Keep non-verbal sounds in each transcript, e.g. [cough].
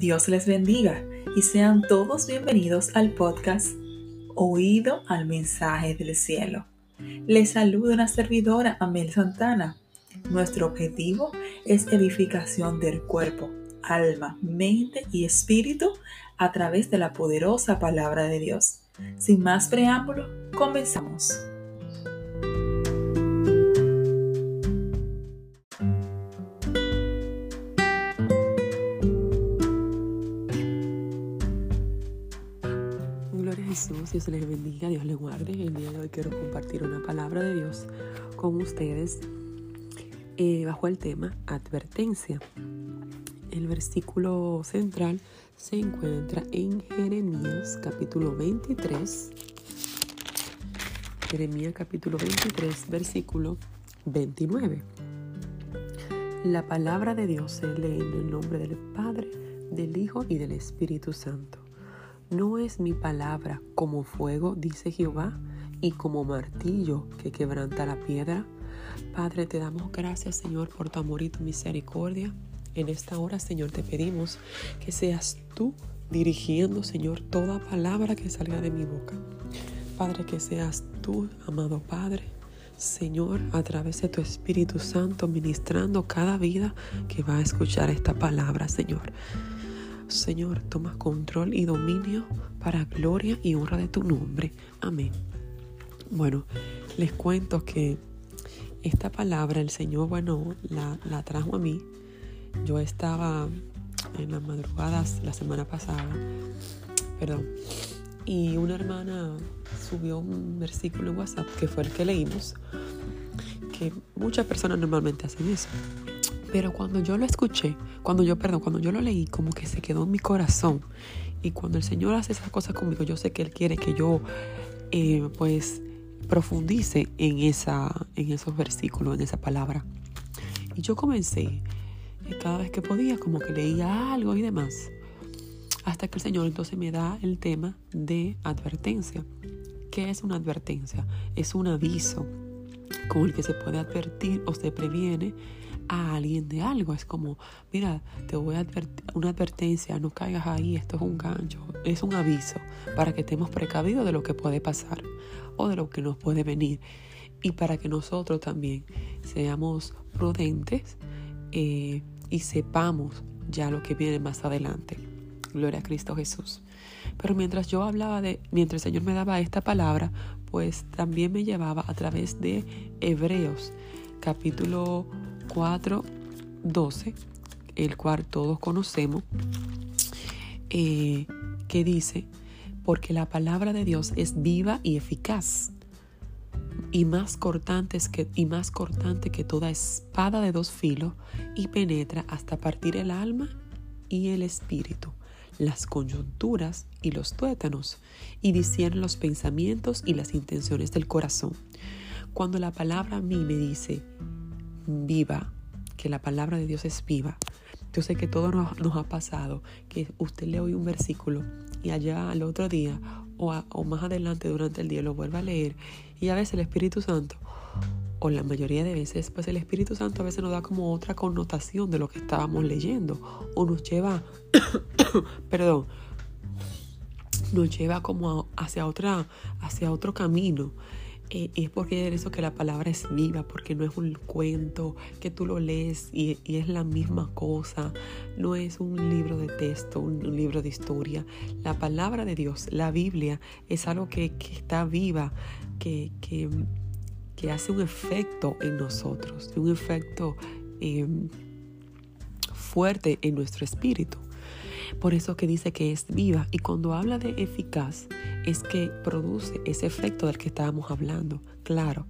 Dios les bendiga y sean todos bienvenidos al podcast Oído al mensaje del cielo. Les saluda una servidora, Amel Santana. Nuestro objetivo es edificación del cuerpo, alma, mente y espíritu a través de la poderosa palabra de Dios. Sin más preámbulo, comenzamos. Les bendiga, Dios les guarde. El día de hoy quiero compartir una palabra de Dios con ustedes eh, bajo el tema advertencia. El versículo central se encuentra en Jeremías capítulo 23. Jeremías capítulo 23, versículo 29. La palabra de Dios se lee en el nombre del Padre, del Hijo y del Espíritu Santo. ¿No es mi palabra como fuego, dice Jehová, y como martillo que quebranta la piedra? Padre, te damos gracias, Señor, por tu amor y tu misericordia. En esta hora, Señor, te pedimos que seas tú dirigiendo, Señor, toda palabra que salga de mi boca. Padre, que seas tú, amado Padre, Señor, a través de tu Espíritu Santo, ministrando cada vida que va a escuchar esta palabra, Señor. Señor, toma control y dominio para gloria y honra de tu nombre. Amén. Bueno, les cuento que esta palabra el Señor, bueno, la, trajo a mí. Yo estaba en las madrugadas la semana pasada, perdón, y una hermana subió un versículo en WhatsApp que fue el que leímos, que muchas personas normalmente hacen eso. Pero cuando yo lo escuché, cuando yo, perdón, cuando yo lo leí, como que se quedó en mi corazón. Y cuando el Señor hace esas cosas conmigo, yo sé que Él quiere que yo, eh, pues, profundice en, esa, en esos versículos, en esa palabra. Y yo comencé, y cada vez que podía, como que leía algo y demás. Hasta que el Señor entonces me da el tema de advertencia. ¿Qué es una advertencia? Es un aviso con el que se puede advertir o se previene a alguien de algo. Es como, mira, te voy a advertir, una advertencia, no caigas ahí, esto es un gancho, es un aviso para que estemos precavidos de lo que puede pasar o de lo que nos puede venir. Y para que nosotros también seamos prudentes eh, y sepamos ya lo que viene más adelante. Gloria a Cristo Jesús. Pero mientras yo hablaba de, mientras el Señor me daba esta palabra, pues también me llevaba a través de Hebreos, capítulo 4, 12, el cual todos conocemos, eh, que dice, porque la palabra de Dios es viva y eficaz y más cortante que, y más cortante que toda espada de dos filos y penetra hasta partir el alma y el espíritu, las coyunturas y los tuétanos, y discierne los pensamientos y las intenciones del corazón. Cuando la palabra a mí me dice viva, que la palabra de Dios es viva. Yo sé que todo nos, ha pasado, que usted lee hoy un versículo y allá al otro día o, o más adelante durante el día lo vuelve a leer y a veces el Espíritu Santo, o la mayoría de veces, pues el Espíritu Santo a veces nos da como otra connotación de lo que estábamos leyendo o nos lleva, [coughs] perdón, nos lleva como hacia, otra, hacia otro camino eh, es porque es eso que la palabra es viva, porque no es un cuento que tú lo lees y, es la misma cosa, no es un libro de texto, un, libro de historia. La palabra de Dios, la Biblia, es algo que, está viva, que, que, hace un efecto en nosotros, un efecto em, fuerte en nuestro espíritu. Por eso que dice que es viva. Y cuando habla de eficaz, es que produce ese efecto del que estábamos hablando. Claro,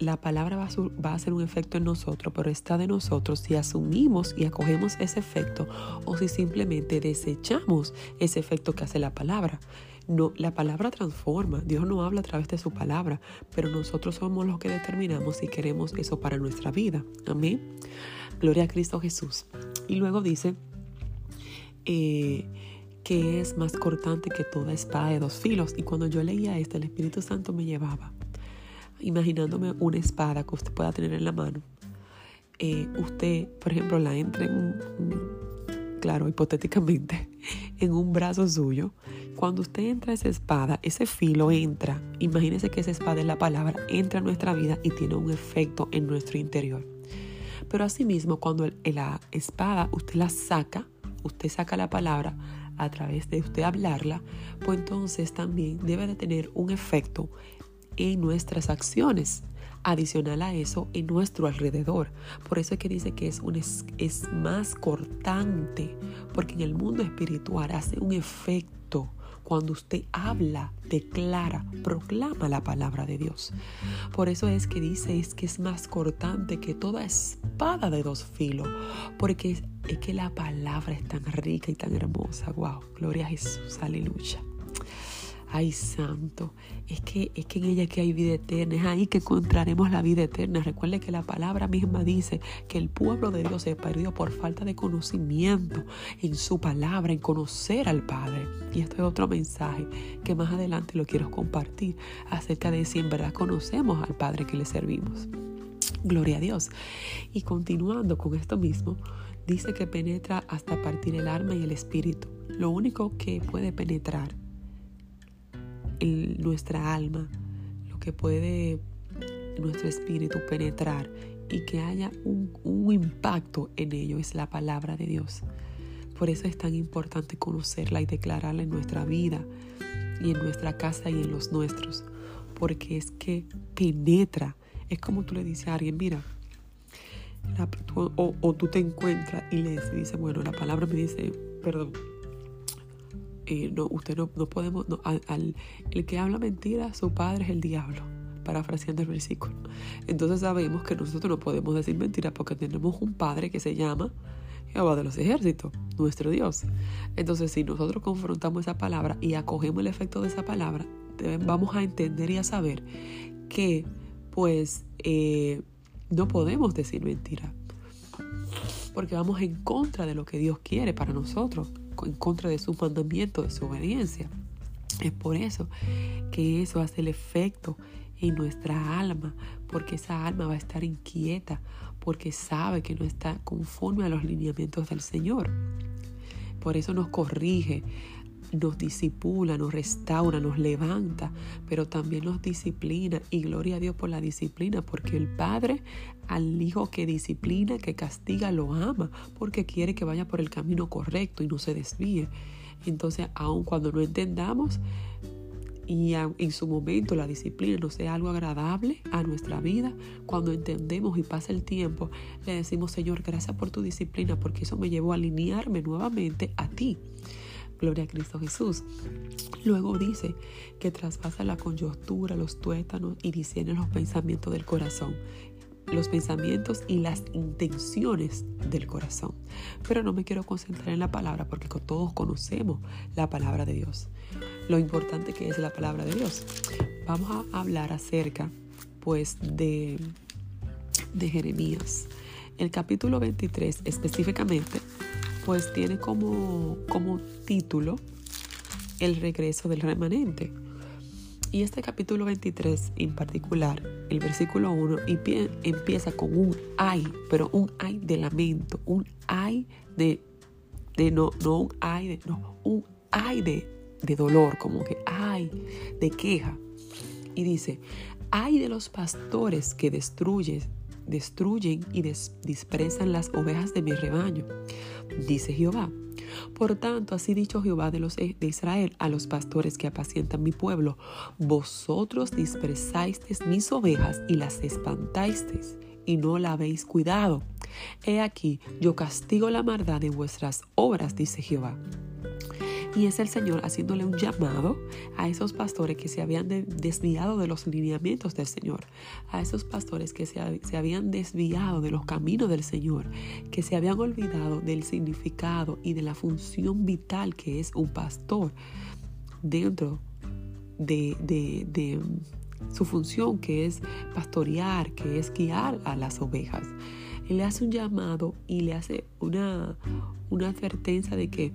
la palabra va a, hacer un efecto en nosotros, pero está de nosotros si asumimos y acogemos ese efecto o si simplemente desechamos ese efecto que hace la palabra. No, la palabra transforma. Dios no habla a través de su palabra, pero nosotros somos los que determinamos si queremos eso para nuestra vida. Amén. Gloria a Cristo Jesús. Y luego dice, eh, que es más cortante que toda espada de dos filos. Y cuando yo leía esto, el Espíritu Santo me llevaba, imaginándome una espada que usted pueda tener en la mano. Eh, usted, por ejemplo, la entra en claro, hipotéticamente, [laughs] en un brazo suyo, cuando usted entra esa espada, ese filo entra, imagínese que esa espada es la palabra, entra a nuestra vida y tiene un efecto en nuestro interior. Pero asimismo, cuando la espada usted la saca, usted saca la palabra a través de usted hablarla, pues entonces también debe de tener un efecto en nuestras acciones adicional a eso en nuestro alrededor. Por eso es que dice que es, un, es, es más cortante, porque en el mundo espiritual hace un efecto cuando usted habla, declara, proclama la palabra de Dios. Por eso es que dice es que es más cortante que toda espada de dos filos, porque es, es que la palabra es tan rica y tan hermosa. Wow, gloria a Jesús, aleluya. Ay, santo, es que, es que en ella que hay vida eterna, es ahí que encontraremos la vida eterna. Recuerde que la palabra misma dice que el pueblo de Dios se perdió por falta de conocimiento en su palabra, en conocer al Padre. Y esto es otro mensaje que más adelante lo quiero compartir acerca de si en verdad conocemos al Padre que le servimos. Gloria a Dios. Y continuando con esto mismo, dice que penetra hasta partir el alma y el espíritu. Lo único que puede penetrar nuestra alma, lo que puede nuestro espíritu penetrar y que haya un, impacto en ello es la palabra de Dios. Por eso es tan importante conocerla y declararla en nuestra vida y en nuestra casa y en los nuestros, porque es que penetra. Es como tú le dices a alguien, mira, o, o, tú te encuentras y le dices, bueno, la palabra me dice, perdón, no, usted no, no podemos, al, el que habla mentira, su padre es el diablo, parafraseando el versículo. Entonces sabemos que nosotros no podemos decir mentira porque tenemos un padre que se llama Jehová de los ejércitos, nuestro Dios. Entonces si nosotros confrontamos esa palabra y acogemos el efecto de esa palabra, vamos a entender y a saber que pues eh, no podemos decir mentira porque vamos en contra de lo que Dios quiere para nosotros en contra de su mandamiento, de su obediencia. Es por eso que eso hace el efecto en nuestra alma, porque esa alma va a estar inquieta, porque sabe que no está conforme a los lineamientos del Señor. Por eso nos corrige, nos disipula, nos restaura, nos levanta, pero también nos disciplina. Y gloria a Dios por la disciplina, porque el Padre al Hijo que disciplina, que castiga, lo ama, porque quiere que vaya por el camino correcto y no se desvíe. Entonces, aun cuando no entendamos y en su momento la disciplina no sea algo agradable a nuestra vida, cuando entendemos y pasa el tiempo, le decimos, Señor, gracias por tu disciplina, porque eso me llevó a alinearme nuevamente a ti. Gloria a Cristo Jesús. Luego dice que traspasa la coyuntura, los tuétanos y discierne los pensamientos del corazón los pensamientos y las intenciones del corazón. Pero no me quiero concentrar en la palabra porque todos conocemos la palabra de Dios. Lo importante que es la palabra de Dios. Vamos a hablar acerca pues de, de Jeremías. El capítulo 23 específicamente pues tiene como, como título el regreso del remanente. Y este capítulo 23 en particular, el versículo 1, empieza con un ay, pero un ay de lamento, un ay de, de no, no un ay de, no, un ay de, de dolor, como que ay, de queja. Y dice, ay de los pastores que destruyen, destruyen y dispresan las ovejas de mi rebaño, dice Jehová. Por tanto, así dicho Jehová de, los, de Israel a los pastores que apacientan mi pueblo, vosotros dispersasteis mis ovejas y las espantasteis y no la habéis cuidado. He aquí, yo castigo la maldad de vuestras obras, dice Jehová. Y es el Señor haciéndole un llamado a esos pastores que se habían desviado de los lineamientos del Señor, a esos pastores que se, se habían desviado de los caminos del Señor, que se habían olvidado del significado y de la función vital que es un pastor dentro de, de, de su función que es pastorear, que es guiar a las ovejas. Él le hace un llamado y le hace una, una advertencia de que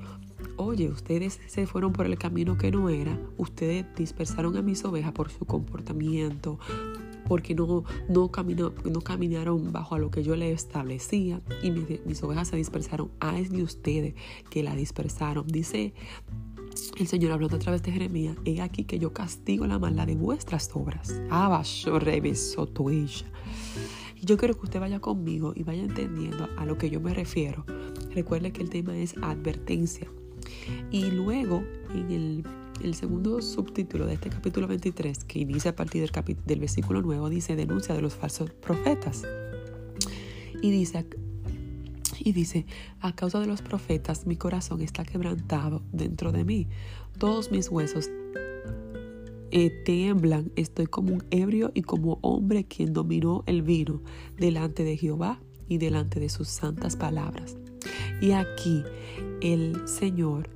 oye, ustedes se fueron por el camino que no era, ustedes dispersaron a mis ovejas por su comportamiento, porque no, no, caminó, no caminaron bajo a lo que yo les establecía y mis, mis ovejas se dispersaron. Ah, es de ustedes que la dispersaron. Dice el Señor hablando a través de Jeremías, he aquí que yo castigo la maldad de vuestras obras. Y yo quiero que usted vaya conmigo y vaya entendiendo a lo que yo me refiero. Recuerde que el tema es advertencia. Y luego, en el, segundo subtítulo de este capítulo 23, que inicia a partir del, del versículo nuevo, dice denuncia de los falsos profetas. Y dice, y dice, a causa de los profetas mi corazón está quebrantado dentro de mí. Todos mis huesos eh, tiemblan. Estoy como un ebrio y como hombre quien dominó el vino delante de Jehová y delante de sus santas palabras. Y aquí el Señor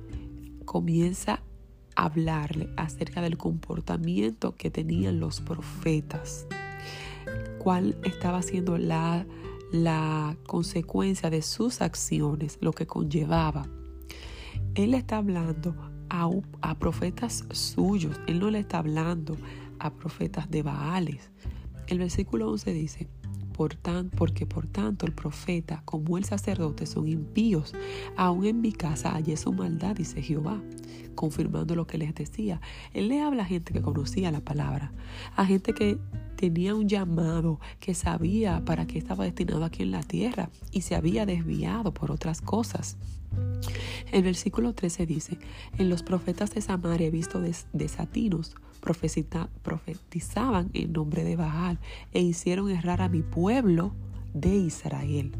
comienza a hablarle acerca del comportamiento que tenían los profetas. ¿Cuál estaba siendo la consecuencia de sus acciones, lo que conllevaba. Él está hablando a, profetas suyos, él no le está hablando a profetas de Baales. El versículo 11 dice, por tan, porque por tanto el profeta como el sacerdote son impíos, aún en mi casa hallé su maldad, dice Jehová, confirmando lo que les decía. Él le habla a gente que conocía la palabra, a gente que tenía un llamado, que sabía para qué estaba destinado aquí en la tierra y se había desviado por otras cosas. El versículo 13 dice, en los profetas de Samaria he visto desatinos, profetizaban en nombre de Baal e hicieron errar a mi pueblo de Israel.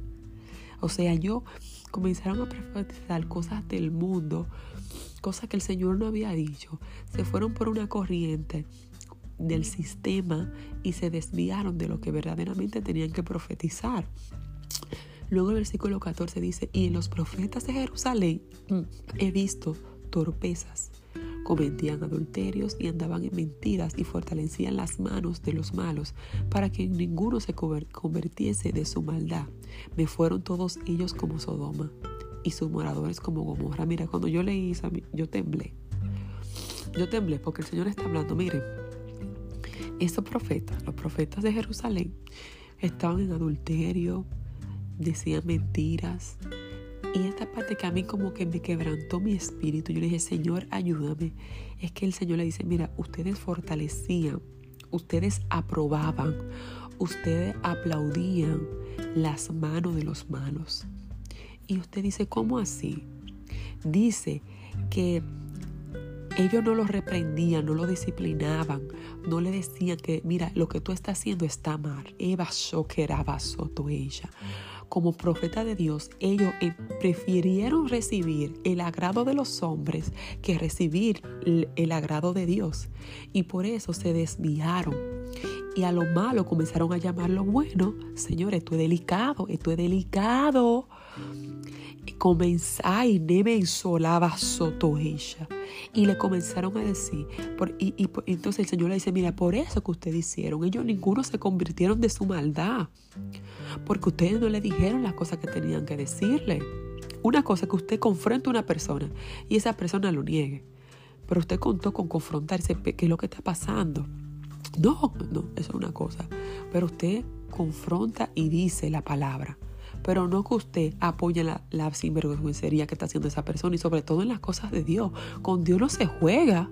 O sea, yo comenzaron a profetizar cosas del mundo, cosas que el Señor no había dicho. Se fueron por una corriente del sistema y se desviaron de lo que verdaderamente tenían que profetizar. Luego el versículo 14 dice, y en los profetas de Jerusalén he visto torpezas, cometían adulterios y andaban en mentiras y fortalecían las manos de los malos para que ninguno se convirtiese de su maldad. Me fueron todos ellos como Sodoma y sus moradores como Gomorra. Mira, cuando yo leí yo temblé. Yo temblé porque el Señor está hablando, miren, esos profetas, los profetas de Jerusalén, estaban en adulterio, decían mentiras. Y esta parte que a mí como que me quebrantó mi espíritu, yo le dije, Señor, ayúdame. Es que el Señor le dice, mira, ustedes fortalecían, ustedes aprobaban, ustedes aplaudían las manos de los malos. Y usted dice, ¿cómo así? Dice que ellos no lo reprendían, no lo disciplinaban, no le decían que, mira, lo que tú estás haciendo está mal. Eva ella. Como profeta de Dios, ellos eh, prefirieron recibir el agrado de los hombres que recibir el agrado de Dios. Y por eso se desviaron. Y a lo malo comenzaron a llamar lo bueno. Señor, esto es delicado, esto es delicado y neve solaba soto ella. Y le comenzaron a decir, y, y, entonces el Señor le dice, mira, por eso que ustedes hicieron, ellos ninguno se convirtieron de su maldad, porque ustedes no le dijeron las cosas que tenían que decirle. Una cosa que usted confronte a una persona y esa persona lo niegue, pero usted contó con confrontarse, qué es lo que está pasando. No, no, eso es una cosa, pero usted confronta y dice la palabra pero no que usted apoye la, la sinvergüencería que está haciendo esa persona y sobre todo en las cosas de Dios. Con Dios no se juega.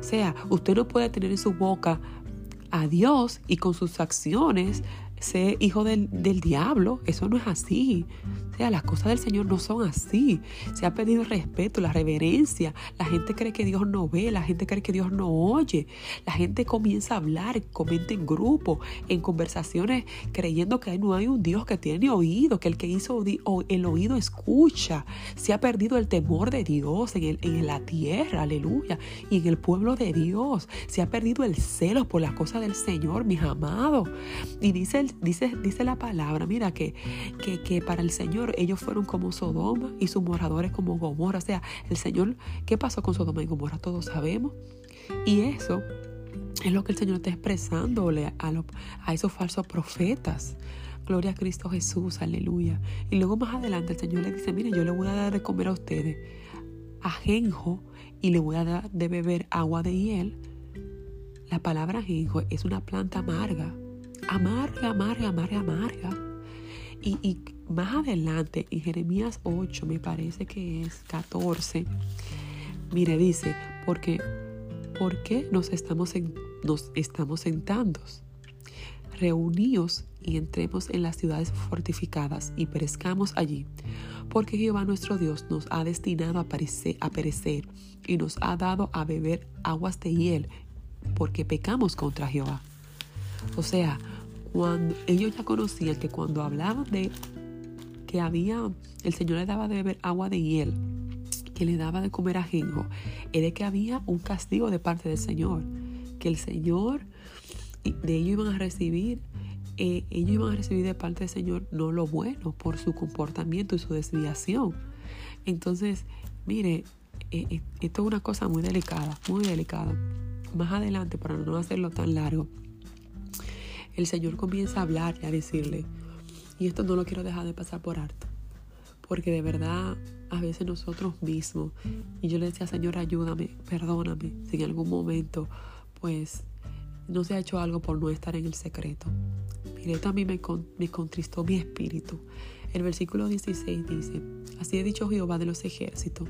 O sea, usted no puede tener en su boca a Dios y con sus acciones ser hijo del, diablo. Eso no es así. Las cosas del Señor no son así. Se ha pedido respeto, la reverencia. La gente cree que Dios no ve, la gente cree que Dios no oye. La gente comienza a hablar, comenta en grupo, en conversaciones, creyendo que no hay un Dios que tiene oído, que el que hizo el oído escucha. Se ha perdido el temor de Dios en, en la tierra, aleluya, y en el pueblo de Dios. Se ha perdido el celo por las cosas del Señor, mis amados. Y dice el dice, dice la palabra, mira, que, que, para el Señor ellos fueron como Sodoma y sus moradores como Gomorra. O sea, el Señor, ¿qué pasó con Sodoma y Gomorra? Todos sabemos. Y eso es lo que el Señor está expresándole a, esos falsos profetas. Gloria a Cristo Jesús, aleluya. Y luego más adelante el Señor le dice, mire, yo le voy a dar de comer a ustedes ajenjo y le voy a dar de beber agua de hiel. La palabra ajenjo es una planta amarga amarga, amarga, amarga, amarga. Y, y más adelante, en Jeremías 8, me parece que es 14, mire, dice, porque, ¿por qué nos estamos, en, nos estamos sentando? Reuníos y entremos en las ciudades fortificadas y perezcamos allí, porque Jehová nuestro Dios nos ha destinado a perecer, a perecer y nos ha dado a beber aguas de hiel, porque pecamos contra Jehová. O sea, cuando ellos ya conocían que cuando hablaban de que había, el Señor le daba de beber agua de hiel, que le daba de comer ajenjo, era que había un castigo de parte del Señor, que el Señor, de ellos iban a recibir, eh, ellos iban a recibir de parte del Señor no lo bueno por su comportamiento y su desviación. Entonces, mire, eh, eh, esto es una cosa muy delicada, muy delicada. Más adelante, para no hacerlo tan largo, el Señor comienza a hablar y a decirle, y esto no lo quiero dejar de pasar por alto, porque de verdad a veces nosotros mismos, y yo le decía, Señor, ayúdame, perdóname, si en algún momento pues no se ha hecho algo por no estar en el secreto. Mire, esto a mí me, me contristó mi espíritu. El versículo 16 dice, así he dicho Jehová de los ejércitos,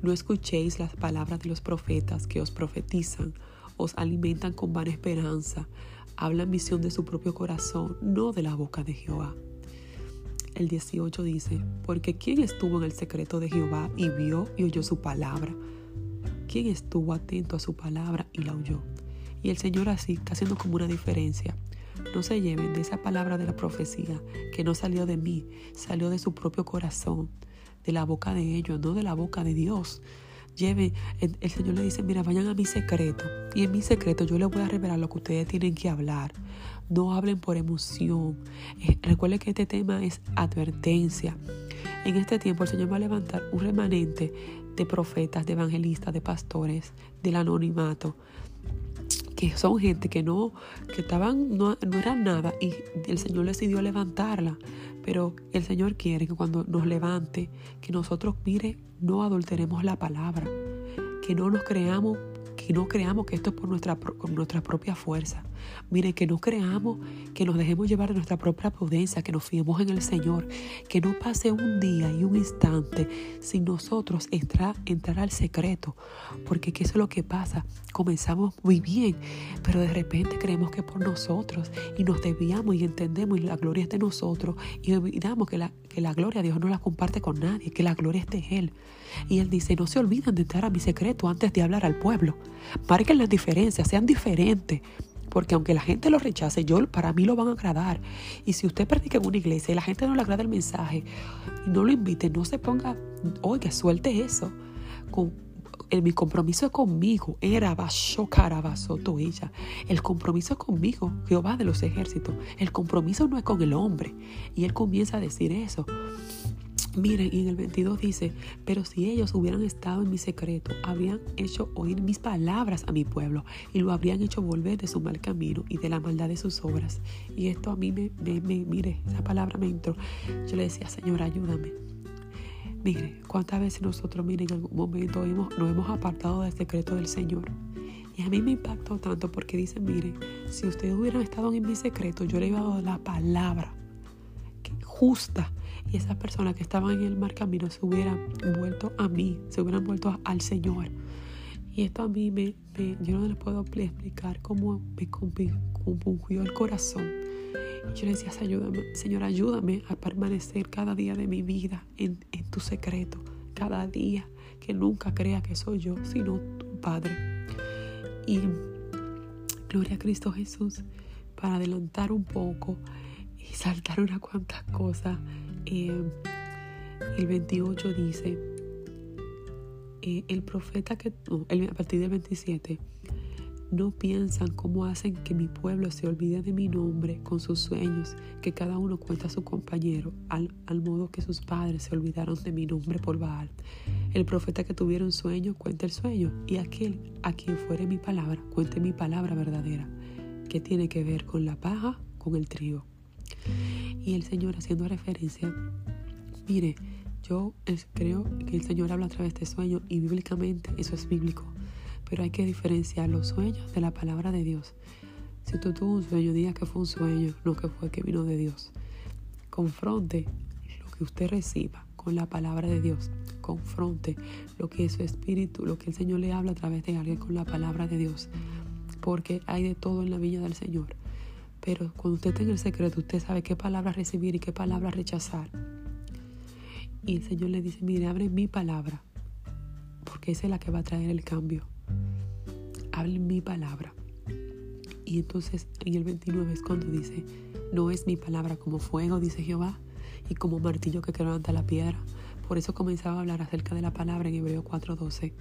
no escuchéis las palabras de los profetas que os profetizan, os alimentan con vana esperanza, hablan visión de su propio corazón, no de la boca de Jehová. El 18 dice, porque ¿quién estuvo en el secreto de Jehová y vio y oyó su palabra? ¿Quién estuvo atento a su palabra y la oyó? Y el Señor así está haciendo como una diferencia. No se lleven de esa palabra de la profecía que no salió de mí, salió de su propio corazón, de la boca de ellos, no de la boca de Dios lleve, el, Señor le dice, mira, vayan a mi secreto. Y en mi secreto yo les voy a revelar lo que ustedes tienen que hablar. No hablen por emoción. Eh, recuerden que este tema es advertencia. En este tiempo el Señor va a levantar un remanente de profetas, de evangelistas, de pastores, del anonimato, que son gente que no, que estaban, no, no eran nada y el Señor decidió levantarla. Pero el Señor quiere que cuando nos levante, que nosotros, mire, no adulteremos la palabra, que no nos creamos que no creamos que esto es por nuestra, nuestra propia fuerza. Mire, que no creamos que nos dejemos llevar de nuestra propia prudencia, que nos fiemos en el Señor, que no pase un día y un instante sin nosotros entrar, entrar al secreto, porque ¿qué es lo que pasa? Comenzamos muy bien, pero de repente creemos que por nosotros y nos desviamos y entendemos y la gloria es de nosotros y olvidamos que la, que la gloria Dios no la comparte con nadie, que la gloria es de Él. Y Él dice, no se olviden de entrar a mi secreto antes de hablar al pueblo. Marquen las diferencias, sean diferentes. Porque aunque la gente lo rechace, yo para mí lo van a agradar. Y si usted predica en una iglesia y la gente no le agrada el mensaje, y no lo invite, no se ponga, oiga, suelte eso. Con, mi compromiso conmigo era ella. El compromiso conmigo, Jehová de los ejércitos. El compromiso no es con el hombre. Y él comienza a decir eso. Miren, y en el 22 dice, pero si ellos hubieran estado en mi secreto, habrían hecho oír mis palabras a mi pueblo y lo habrían hecho volver de su mal camino y de la maldad de sus obras. Y esto a mí me, me, mire, esa palabra me entró. Yo le decía, Señor, ayúdame. Mire, cuántas veces nosotros, miren, en algún momento nos hemos apartado del secreto del Señor. Y a mí me impactó tanto porque dice, mire, si ustedes hubieran estado en mi secreto, yo le iba a dar la palabra justa y esas personas que estaban en el mar camino se hubieran vuelto a mí, se hubieran vuelto al Señor. Y esto a mí me, yo no les puedo explicar cómo me compungió el corazón. Y yo le decía, ayúdame, Señor, ayúdame a permanecer cada día de mi vida en, en tu secreto, cada día, que nunca crea que soy yo, sino tu Padre. Y gloria a Cristo Jesús, para adelantar un poco y saltar unas cuantas cosas. Eh, el 28 dice, eh, el profeta que, a partir del 27, no piensan cómo hacen que mi pueblo se olvide de mi nombre con sus sueños, que cada uno cuenta a su compañero, al, al, modo que sus padres se olvidaron de mi nombre por Baal. El profeta que tuviera un sueño, cuenta el sueño, y aquel a quien fuere mi palabra, cuente mi palabra verdadera, que tiene que ver con la paja, con el trigo. Y el Señor haciendo referencia, mire, yo creo que el Señor habla a través de sueños y bíblicamente eso es bíblico, pero hay que diferenciar los sueños de la palabra de Dios. Si usted tuvo un sueño, diga que fue un sueño, no que fue que vino de Dios. Confronte lo que usted reciba con la palabra de Dios. Confronte lo que es su espíritu, lo que el Señor le habla a través de alguien con la palabra de Dios. Porque hay de todo en la viña del Señor. Pero cuando usted tenga el secreto, usted sabe qué palabra recibir y qué palabra rechazar. Y el Señor le dice, mire, abre mi palabra, porque esa es la que va a traer el cambio. Hable mi palabra. Y entonces en el 29 es cuando dice, no es mi palabra como fuego, dice Jehová, y como martillo que quebranta la piedra. Por eso comenzaba a hablar acerca de la palabra en Hebreo 4:12,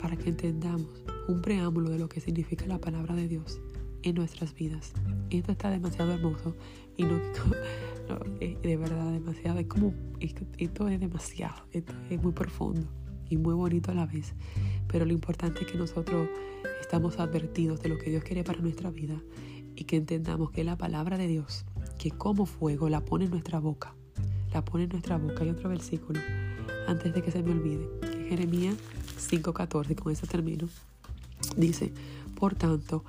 para que entendamos un preámbulo de lo que significa la palabra de Dios en nuestras vidas. Esto está demasiado hermoso y no, [laughs] de verdad demasiado, es como, esto es demasiado, esto es muy profundo y muy bonito a la vez. Pero lo importante es que nosotros estamos advertidos de lo que Dios quiere para nuestra vida y que entendamos que la palabra de Dios, que como fuego la pone en nuestra boca, la pone en nuestra boca. Hay otro versículo, antes de que se me olvide, Jeremías 5.14, con eso termino, dice, por tanto,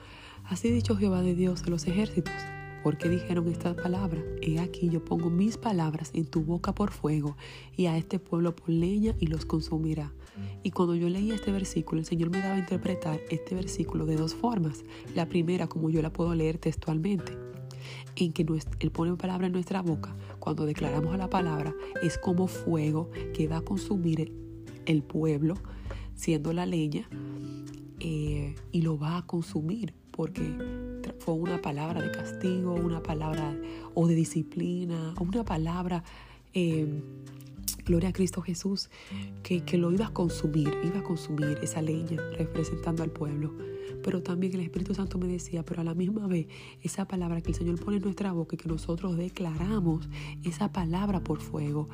así dicho Jehová de Dios de los ejércitos, porque dijeron esta palabra, he aquí yo pongo mis palabras en tu boca por fuego, y a este pueblo por leña y los consumirá. Y cuando yo leía este versículo, el Señor me daba a interpretar este versículo de dos formas. La primera, como yo la puedo leer textualmente, en que Él pone palabra en nuestra boca, cuando declaramos a la palabra, es como fuego que va a consumir el pueblo, siendo la leña, eh, y lo va a consumir, porque fue una palabra de castigo, una palabra o de disciplina, una palabra eh, gloria a Cristo Jesús, que, lo iba a consumir, iba a consumir esa leña representando al pueblo. Pero también el Espíritu Santo me decía, pero a la misma vez, esa palabra que el Señor pone en nuestra boca y que nosotros declaramos, esa palabra por fuego,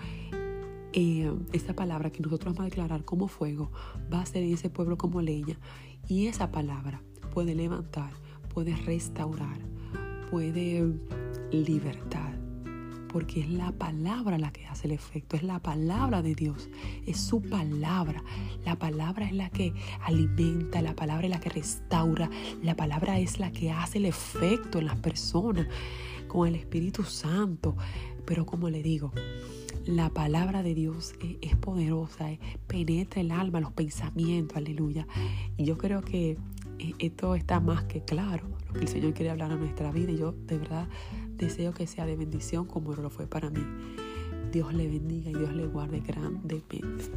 eh, esa palabra que nosotros vamos a declarar como fuego, va a ser en ese pueblo como leña. Y esa palabra puede levantar, puede restaurar, puede libertar porque es la palabra la que hace el efecto, es la palabra de Dios, es su palabra. La palabra es la que alimenta, la palabra es la que restaura, la palabra es la que hace el efecto en las personas con el Espíritu Santo. Pero como le digo, la palabra de Dios es, poderosa, penetra el alma, los pensamientos, aleluya. Y yo creo que esto está más que claro, lo que el Señor quiere hablar a nuestra vida. Y yo de verdad deseo que sea de bendición como lo fue para mí. Dios le bendiga y Dios le guarde grandemente.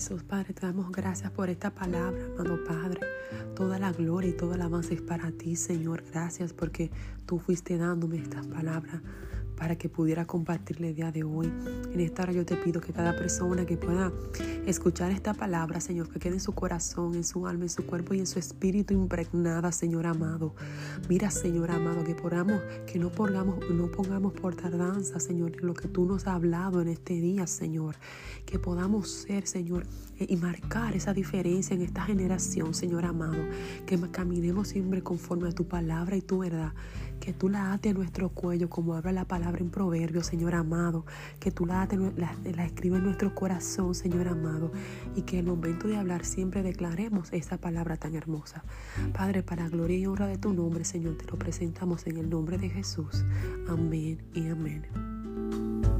Jesús, Padre, te damos gracias por esta palabra, amado Padre. Toda la gloria y todo el avance es para ti, Señor. Gracias porque tú fuiste dándome estas palabras para que pudiera compartirle el día de hoy. En esta hora yo te pido que cada persona que pueda escuchar esta palabra, Señor, que quede en su corazón, en su alma, en su cuerpo y en su espíritu impregnada, Señor amado. Mira, Señor amado, que podamos, que no pongamos, no pongamos por tardanza, Señor, lo que tú nos has hablado en este día, Señor. Que podamos ser, Señor, y marcar esa diferencia en esta generación, Señor amado. Que caminemos siempre conforme a tu palabra y tu verdad que tú la ates a nuestro cuello, como habla la palabra en Proverbios, Señor amado, que tú la, ates, la, la en nuestro corazón, Señor amado, y que en el momento de hablar siempre declaremos esa palabra tan hermosa. Padre, para gloria y honra de tu nombre, Señor, te lo presentamos en el nombre de Jesús. Amén y amén.